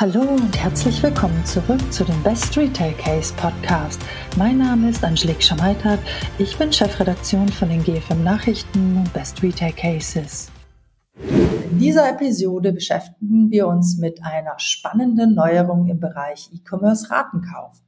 Hallo und herzlich willkommen zurück zu dem Best Retail Case Podcast. Mein Name ist Angelique Schamaitert. Ich bin Chefredaktion von den GFM Nachrichten und Best Retail Cases. In dieser Episode beschäftigen wir uns mit einer spannenden Neuerung im Bereich E-Commerce Ratenkauf.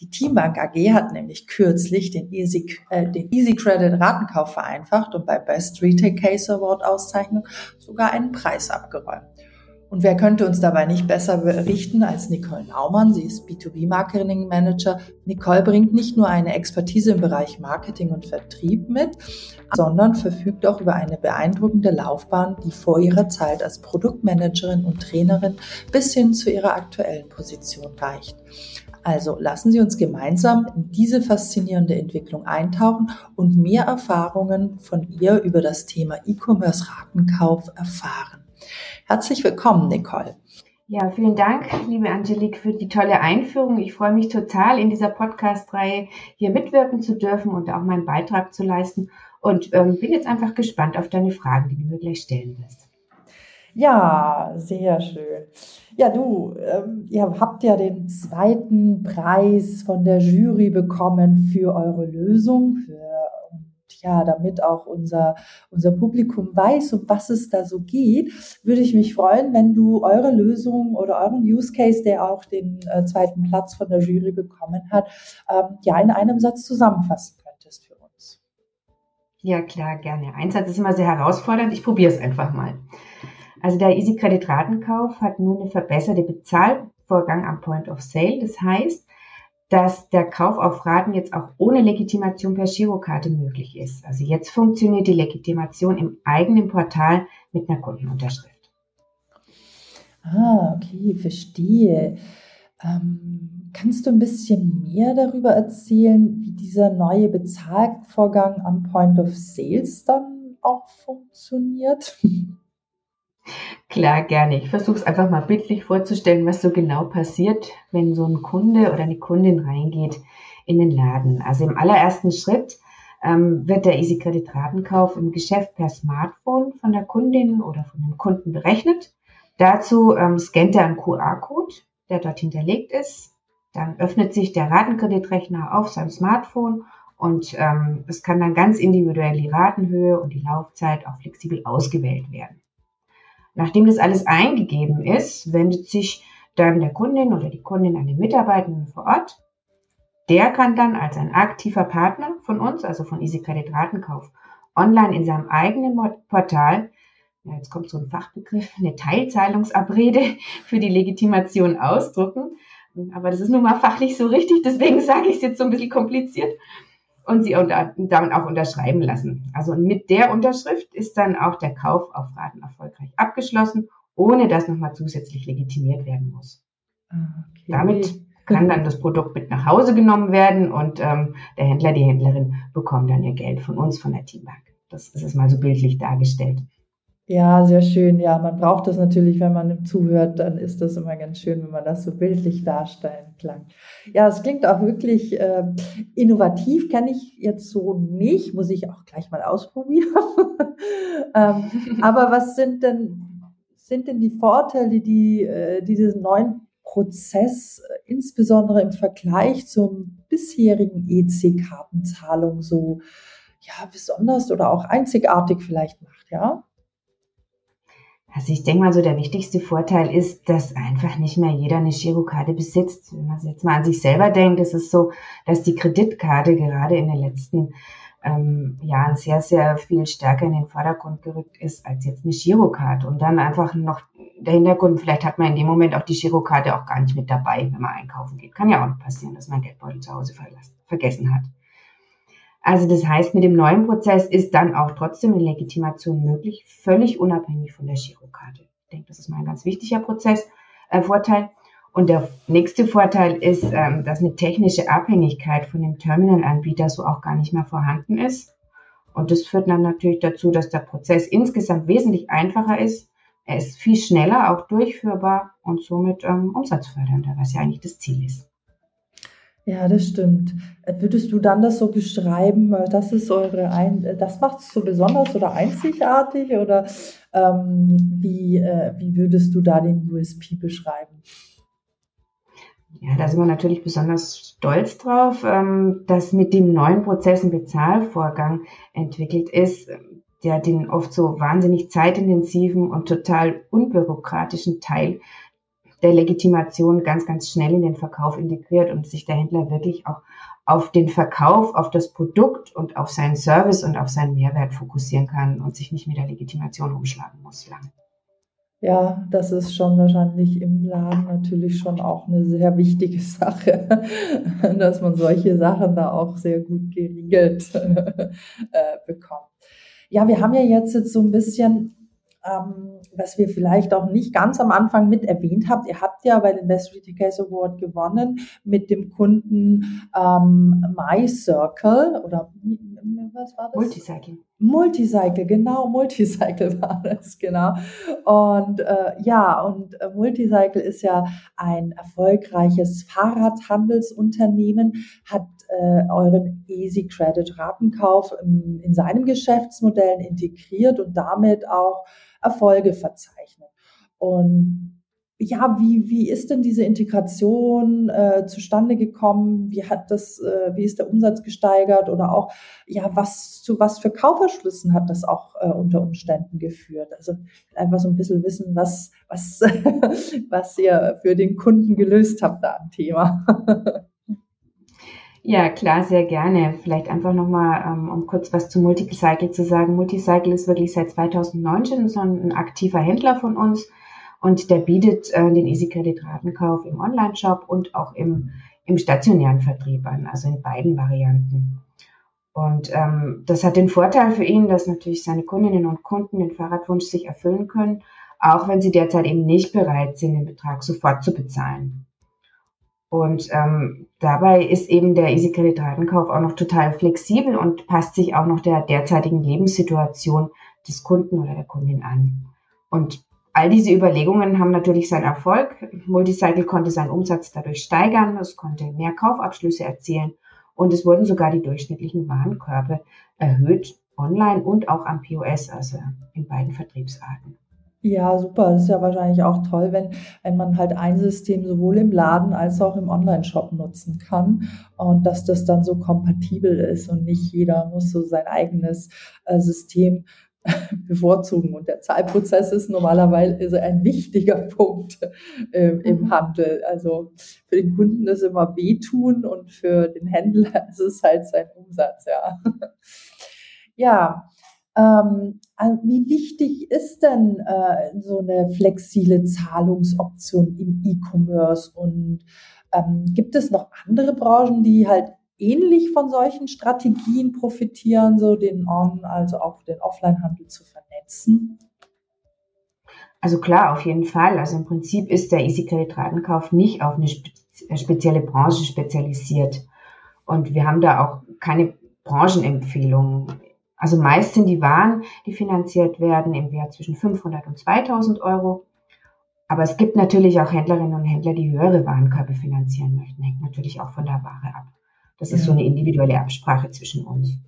Die Teambank AG hat nämlich kürzlich den Easy, äh, den Easy Credit Ratenkauf vereinfacht und bei Best Retail Case Award Auszeichnung sogar einen Preis abgeräumt. Und wer könnte uns dabei nicht besser berichten als Nicole Naumann? Sie ist B2B Marketing Manager. Nicole bringt nicht nur eine Expertise im Bereich Marketing und Vertrieb mit, sondern verfügt auch über eine beeindruckende Laufbahn, die vor ihrer Zeit als Produktmanagerin und Trainerin bis hin zu ihrer aktuellen Position reicht. Also lassen Sie uns gemeinsam in diese faszinierende Entwicklung eintauchen und mehr Erfahrungen von ihr über das Thema E-Commerce Ratenkauf erfahren. Herzlich willkommen, Nicole. Ja, vielen Dank, liebe Angelique, für die tolle Einführung. Ich freue mich total, in dieser Podcast-Reihe hier mitwirken zu dürfen und auch meinen Beitrag zu leisten. Und ähm, bin jetzt einfach gespannt auf deine Fragen, die du mir gleich stellen wirst. Ja, sehr schön. Ja, du, ähm, ihr habt ja den zweiten Preis von der Jury bekommen für eure Lösung, für ja, damit auch unser, unser Publikum weiß, um was es da so geht, würde ich mich freuen, wenn du eure Lösung oder euren Use Case, der auch den äh, zweiten Platz von der Jury bekommen hat, ähm, ja, in einem Satz zusammenfassen könntest für uns. Ja, klar, gerne. Ein Satz ist immer sehr herausfordernd. Ich probiere es einfach mal. Also der Easy Credit Ratenkauf hat nun eine verbesserte Bezahlvorgang am Point of Sale. Das heißt, dass der Kauf auf Raten jetzt auch ohne Legitimation per Girokarte möglich ist. Also jetzt funktioniert die Legitimation im eigenen Portal mit einer Kundenunterschrift. Ah, okay, verstehe. Ähm, kannst du ein bisschen mehr darüber erzählen, wie dieser neue Bezahlvorgang am Point of Sales dann auch funktioniert? Klar, gerne. Ich versuche es einfach mal bildlich vorzustellen, was so genau passiert, wenn so ein Kunde oder eine Kundin reingeht in den Laden. Also im allerersten Schritt ähm, wird der Easy Credit Ratenkauf im Geschäft per Smartphone von der Kundin oder von dem Kunden berechnet. Dazu ähm, scannt er einen QR-Code, der dort hinterlegt ist. Dann öffnet sich der Ratenkreditrechner auf seinem Smartphone und ähm, es kann dann ganz individuell die Ratenhöhe und die Laufzeit auch flexibel ausgewählt werden. Nachdem das alles eingegeben ist, wendet sich dann der Kundin oder die Kundin an den Mitarbeitenden vor Ort. Der kann dann als ein aktiver Partner von uns, also von Easy Credit Ratenkauf, online in seinem eigenen Portal, ja, jetzt kommt so ein Fachbegriff, eine Teilzahlungsabrede für die Legitimation ausdrucken. Aber das ist nun mal fachlich so richtig, deswegen sage ich es jetzt so ein bisschen kompliziert und sie unter, damit auch unterschreiben lassen. Also mit der Unterschrift ist dann auch der Kauf auf Raten erfolgreich abgeschlossen, ohne dass nochmal zusätzlich legitimiert werden muss. Ah, okay. Damit kann dann das Produkt mit nach Hause genommen werden und ähm, der Händler, die Händlerin bekommen dann ihr Geld von uns, von der Teambank. Das ist es mal so bildlich dargestellt. Ja, sehr schön. Ja, man braucht das natürlich, wenn man zuhört, dann ist das immer ganz schön, wenn man das so bildlich darstellen kann. Ja, es klingt auch wirklich äh, innovativ, kenne ich jetzt so nicht, muss ich auch gleich mal ausprobieren. ähm, aber was sind denn, sind denn die Vorteile, die äh, dieses neuen Prozess äh, insbesondere im Vergleich zum bisherigen EC-Kartenzahlung so ja, besonders oder auch einzigartig vielleicht macht, ja? Also ich denke mal so, der wichtigste Vorteil ist, dass einfach nicht mehr jeder eine Girokarte besitzt. Wenn man jetzt mal an sich selber denkt, ist es so, dass die Kreditkarte gerade in den letzten ähm, Jahren sehr, sehr viel stärker in den Vordergrund gerückt ist als jetzt eine Girokarte. Und dann einfach noch der Hintergrund, vielleicht hat man in dem Moment auch die Girokarte auch gar nicht mit dabei, wenn man einkaufen geht. Kann ja auch passieren, dass man Geldbeutel zu Hause vergessen hat. Also das heißt, mit dem neuen Prozess ist dann auch trotzdem eine Legitimation möglich, völlig unabhängig von der Girokarte. Ich denke, das ist mal ein ganz wichtiger Prozess, äh, Vorteil. Und der nächste Vorteil ist, ähm, dass eine technische Abhängigkeit von dem Terminalanbieter so auch gar nicht mehr vorhanden ist. Und das führt dann natürlich dazu, dass der Prozess insgesamt wesentlich einfacher ist. Er ist viel schneller auch durchführbar und somit ähm, umsatzfördernder, was ja eigentlich das Ziel ist. Ja, das stimmt. Äh, würdest du dann das so beschreiben, das ist eure ein äh, das macht es so besonders oder einzigartig oder ähm, wie, äh, wie würdest du da den USP beschreiben? Ja, da sind wir natürlich besonders stolz drauf, ähm, dass mit dem neuen Prozess ein Bezahlvorgang entwickelt ist, der den oft so wahnsinnig zeitintensiven und total unbürokratischen Teil der Legitimation ganz, ganz schnell in den Verkauf integriert und sich der Händler wirklich auch auf den Verkauf, auf das Produkt und auf seinen Service und auf seinen Mehrwert fokussieren kann und sich nicht mit der Legitimation umschlagen muss lang. Ja, das ist schon wahrscheinlich im Laden natürlich schon auch eine sehr wichtige Sache, dass man solche Sachen da auch sehr gut geregelt äh, bekommt. Ja, wir haben ja jetzt, jetzt so ein bisschen ähm, was wir vielleicht auch nicht ganz am Anfang mit erwähnt habt. Ihr habt ja bei den Best Retail Case Award gewonnen mit dem Kunden ähm, MyCircle oder was war das? Multicycle. Multicycle, genau, Multicycle war das, genau. Und äh, ja, und äh, Multicycle ist ja ein erfolgreiches Fahrradhandelsunternehmen, hat äh, euren Easy Credit Ratenkauf in, in seinem Geschäftsmodell integriert und damit auch Erfolge verzeichnet. Und ja, wie, wie ist denn diese Integration äh, zustande gekommen? Wie hat das, äh, wie ist der Umsatz gesteigert oder auch, ja, was zu was für Kauferschlüssen hat das auch äh, unter Umständen geführt? Also einfach so ein bisschen wissen, was, was, was ihr für den Kunden gelöst habt da am Thema. Ja, klar, sehr gerne. Vielleicht einfach nochmal, ähm, um kurz was zu Multicycle zu sagen. Multicycle ist wirklich seit 2019 so ein aktiver Händler von uns und der bietet äh, den Easy Credit Ratenkauf im Online-Shop und auch im, im stationären Vertrieb an, also in beiden Varianten. Und ähm, das hat den Vorteil für ihn, dass natürlich seine Kundinnen und Kunden den Fahrradwunsch sich erfüllen können, auch wenn sie derzeit eben nicht bereit sind, den Betrag sofort zu bezahlen. Und ähm, dabei ist eben der Easy Credit Ratenkauf auch noch total flexibel und passt sich auch noch der derzeitigen Lebenssituation des Kunden oder der Kundin an. Und all diese Überlegungen haben natürlich seinen Erfolg. Multicycle konnte seinen Umsatz dadurch steigern, es konnte mehr Kaufabschlüsse erzielen und es wurden sogar die durchschnittlichen Warenkörbe erhöht, online und auch am POS, also in beiden Vertriebsarten. Ja, super. Das ist ja wahrscheinlich auch toll, wenn, wenn man halt ein System sowohl im Laden als auch im Online-Shop nutzen kann und dass das dann so kompatibel ist und nicht jeder muss so sein eigenes äh, System bevorzugen. Und der Zahlprozess ist normalerweise ein wichtiger Punkt äh, im mhm. Handel. Also für den Kunden ist immer wehtun und für den Händler ist es halt sein Umsatz, ja. ja, ähm, wie wichtig ist denn äh, so eine flexible Zahlungsoption im E-Commerce? Und ähm, gibt es noch andere Branchen, die halt ähnlich von solchen Strategien profitieren, so den On- also auch den Offline-Handel zu vernetzen? Also klar, auf jeden Fall. Also im Prinzip ist der Easy Credit Ratenkauf nicht auf eine spezielle Branche spezialisiert. Und wir haben da auch keine Branchenempfehlungen also meist sind die Waren, die finanziert werden, im Wert zwischen 500 und 2000 Euro. Aber es gibt natürlich auch Händlerinnen und Händler, die höhere Warenkörbe finanzieren möchten. Hängt natürlich auch von der Ware ab. Das ist ja. so eine individuelle Absprache zwischen uns.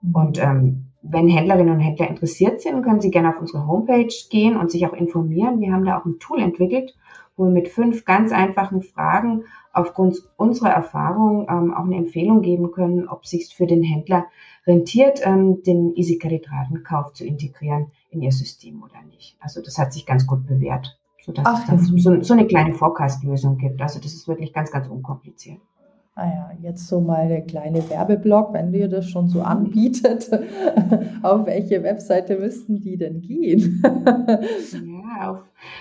Mhm. Und ähm, wenn Händlerinnen und Händler interessiert sind, können sie gerne auf unsere Homepage gehen und sich auch informieren. Wir haben da auch ein Tool entwickelt, wo wir mit fünf ganz einfachen Fragen aufgrund unserer Erfahrung ähm, auch eine Empfehlung geben können, ob sich für den Händler rentiert, ähm, den Easy Credit Ratenkauf zu integrieren in ihr System oder nicht. Also das hat sich ganz gut bewährt, sodass Ach, es so, so, eine kleine Forecast-Lösung gibt. Also das ist wirklich ganz, ganz unkompliziert. Ah ja, jetzt so mal der kleine Werbeblock, wenn ihr das schon so anbietet, auf welche Webseite müssten die denn gehen? ja, auf,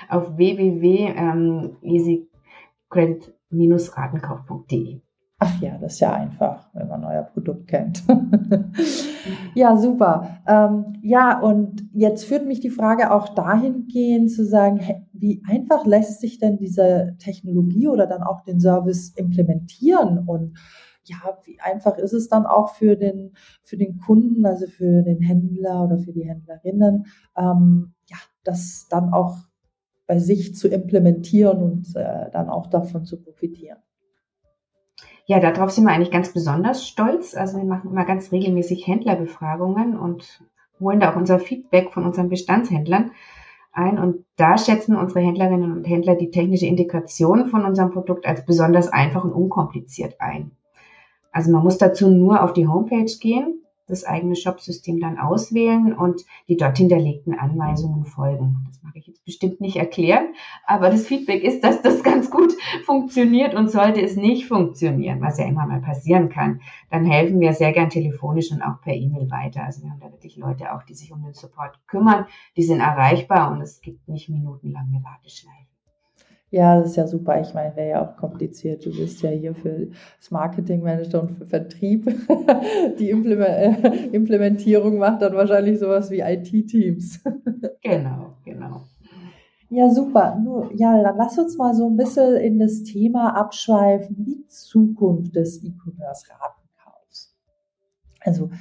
auf www.easycredit-ratenkauf.de. Ach ja, das ist ja einfach, wenn man euer Produkt kennt. ja, super. Ähm, ja, und jetzt führt mich die Frage auch dahingehend zu sagen, wie einfach lässt sich denn diese Technologie oder dann auch den Service implementieren und ja, wie einfach ist es dann auch für den, für den Kunden, also für den Händler oder für die Händlerinnen, ähm, ja, das dann auch bei sich zu implementieren und äh, dann auch davon zu profitieren. Ja, darauf sind wir eigentlich ganz besonders stolz. Also wir machen immer ganz regelmäßig Händlerbefragungen und holen da auch unser Feedback von unseren Bestandshändlern ein. Und da schätzen unsere Händlerinnen und Händler die technische Integration von unserem Produkt als besonders einfach und unkompliziert ein. Also man muss dazu nur auf die Homepage gehen das eigene Shopsystem dann auswählen und die dort hinterlegten Anweisungen folgen. Das mag ich jetzt bestimmt nicht erklären, aber das Feedback ist, dass das ganz gut funktioniert und sollte es nicht funktionieren, was ja immer mal passieren kann, dann helfen wir sehr gern telefonisch und auch per E-Mail weiter. Also wir haben da wirklich Leute auch, die sich um den Support kümmern, die sind erreichbar und es gibt nicht minutenlange Warteschleifen. Ja, das ist ja super. Ich meine, wäre ja auch kompliziert. Du bist ja hier für das Marketingmanager und für Vertrieb. Die äh, Implementierung macht dann wahrscheinlich sowas wie IT-Teams. Genau, genau. Ja, super. Nur, ja, dann lass uns mal so ein bisschen in das Thema abschweifen, die Zukunft des E-Commerce-Ratenkaufs. Also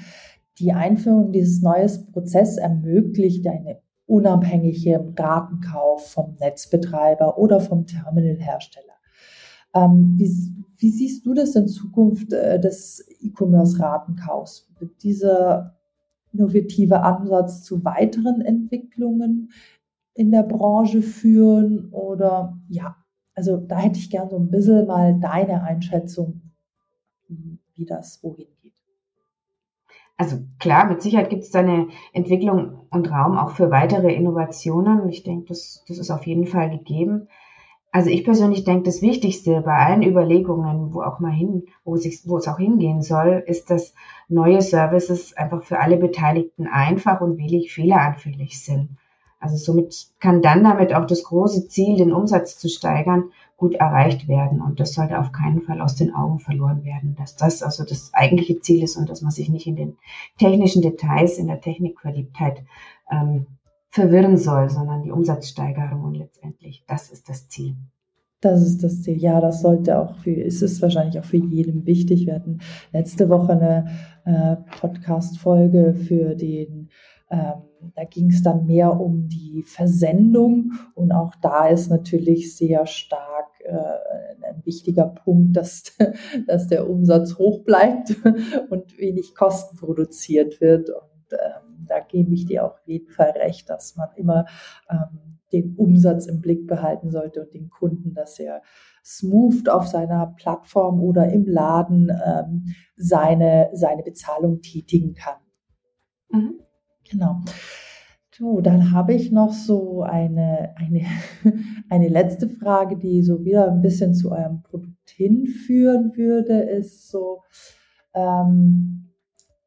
die Einführung dieses neuen Prozesses ermöglicht eine unabhängigem Ratenkauf vom Netzbetreiber oder vom Terminalhersteller. Ähm, wie, wie, siehst du das in Zukunft äh, des E-Commerce-Ratenkaufs? Wird dieser innovative Ansatz zu weiteren Entwicklungen in der Branche führen? Oder ja, also da hätte ich gern so ein bisschen mal deine Einschätzung, wie das wohin geht. Also klar, mit Sicherheit gibt es da eine Entwicklung und Raum auch für weitere Innovationen. Ich denke, das, das ist auf jeden Fall gegeben. Also ich persönlich denke, das Wichtigste bei allen Überlegungen, wo auch mal hin, wo, sich, wo es auch hingehen soll, ist, dass neue Services einfach für alle Beteiligten einfach und wenig fehleranfällig sind. Also somit kann dann damit auch das große Ziel, den Umsatz zu steigern, gut erreicht werden. Und das sollte auf keinen Fall aus den Augen verloren werden, dass das also das eigentliche Ziel ist und dass man sich nicht in den technischen Details, in der Technikverliebtheit ähm, verwirren soll, sondern die Umsatzsteigerung und letztendlich, das ist das Ziel. Das ist das Ziel. Ja, das sollte auch für, ist es wahrscheinlich auch für jeden wichtig. Wir hatten letzte Woche eine äh, Podcast-Folge für den ähm, da ging es dann mehr um die Versendung und auch da ist natürlich sehr stark äh, ein wichtiger Punkt, dass, dass der Umsatz hoch bleibt und wenig Kosten produziert wird. Und ähm, da gebe ich dir auch auf jeden Fall recht, dass man immer ähm, den Umsatz im Blick behalten sollte und den Kunden, dass er smooth auf seiner Plattform oder im Laden ähm, seine, seine Bezahlung tätigen kann. Mhm. Genau. Du, dann habe ich noch so eine, eine, eine letzte Frage, die so wieder ein bisschen zu eurem Produkt hinführen würde, ist so, ähm,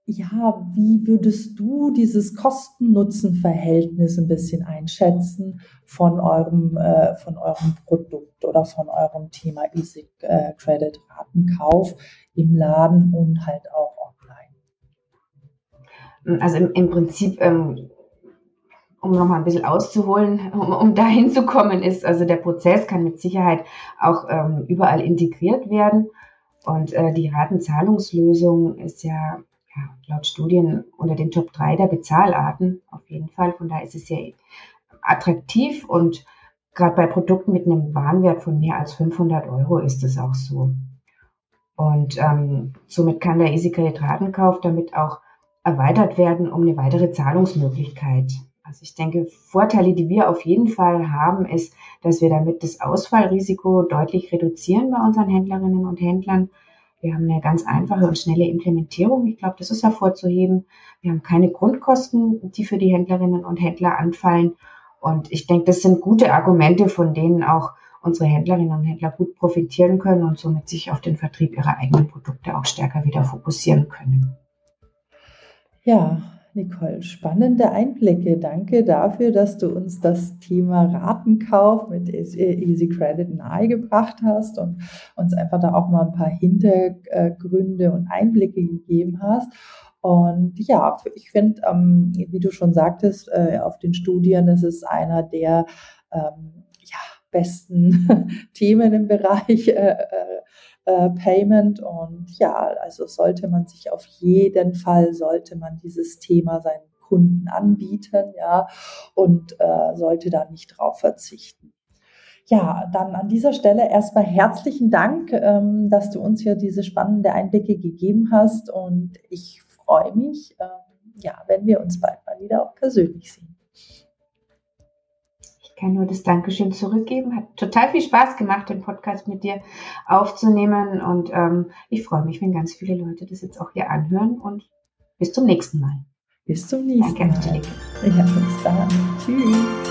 ja, wie würdest du dieses Kosten-Nutzen-Verhältnis ein bisschen einschätzen von eurem, äh, von eurem Produkt oder von eurem Thema Easy äh, Credit Ratenkauf im Laden und halt auch online? Also im, im Prinzip ähm, um nochmal ein bisschen auszuholen, um, um da hinzukommen, ist, also der Prozess kann mit Sicherheit auch ähm, überall integriert werden. Und äh, die Ratenzahlungslösung ist ja, ja laut Studien unter den Top 3 der Bezahlarten auf jeden Fall. Von daher ist es sehr attraktiv und gerade bei Produkten mit einem Warenwert von mehr als 500 Euro ist es auch so. Und ähm, somit kann der Easy Credit Ratenkauf damit auch erweitert werden um eine weitere Zahlungsmöglichkeit. Also ich denke, Vorteile, die wir auf jeden Fall haben, ist, dass wir damit das Ausfallrisiko deutlich reduzieren bei unseren Händlerinnen und Händlern. Wir haben eine ganz einfache und schnelle Implementierung. Ich glaube, das ist hervorzuheben. Wir haben keine Grundkosten, die für die Händlerinnen und Händler anfallen. Und ich denke, das sind gute Argumente, von denen auch unsere Händlerinnen und Händler gut profitieren können und somit sich auf den Vertrieb ihrer eigenen Produkte auch stärker wieder fokussieren können. Ja, Nicole, spannende Einblicke. Danke dafür, dass du uns das Thema Ratenkauf mit Easy Credit nahegebracht hast und uns einfach da auch mal ein paar Hintergründe und Einblicke gegeben hast. Und ja, ich finde, ähm, wie du schon sagtest, äh, auf den Studien ist es einer der ähm, ja, besten Themen im Bereich äh, äh Payment. Und ja, also sollte man sich auf jeden Fall, sollte man dieses Thema seinen Kunden anbieten, ja, und äh, sollte da nicht drauf verzichten. Ja, dann an dieser Stelle erstmal herzlichen Dank, ähm, dass du uns hier diese spannende Einblicke gegeben hast und ich freue mich, ähm, ja, wenn wir uns bald mal wieder auch persönlich sehen. Ich kann nur das Dankeschön zurückgeben. Hat total viel Spaß gemacht, den Podcast mit dir aufzunehmen und ähm, ich freue mich, wenn ganz viele Leute das jetzt auch hier anhören und bis zum nächsten Mal. Bis zum nächsten Danke, Mal. Danke, Ja, bis dann. Tschüss.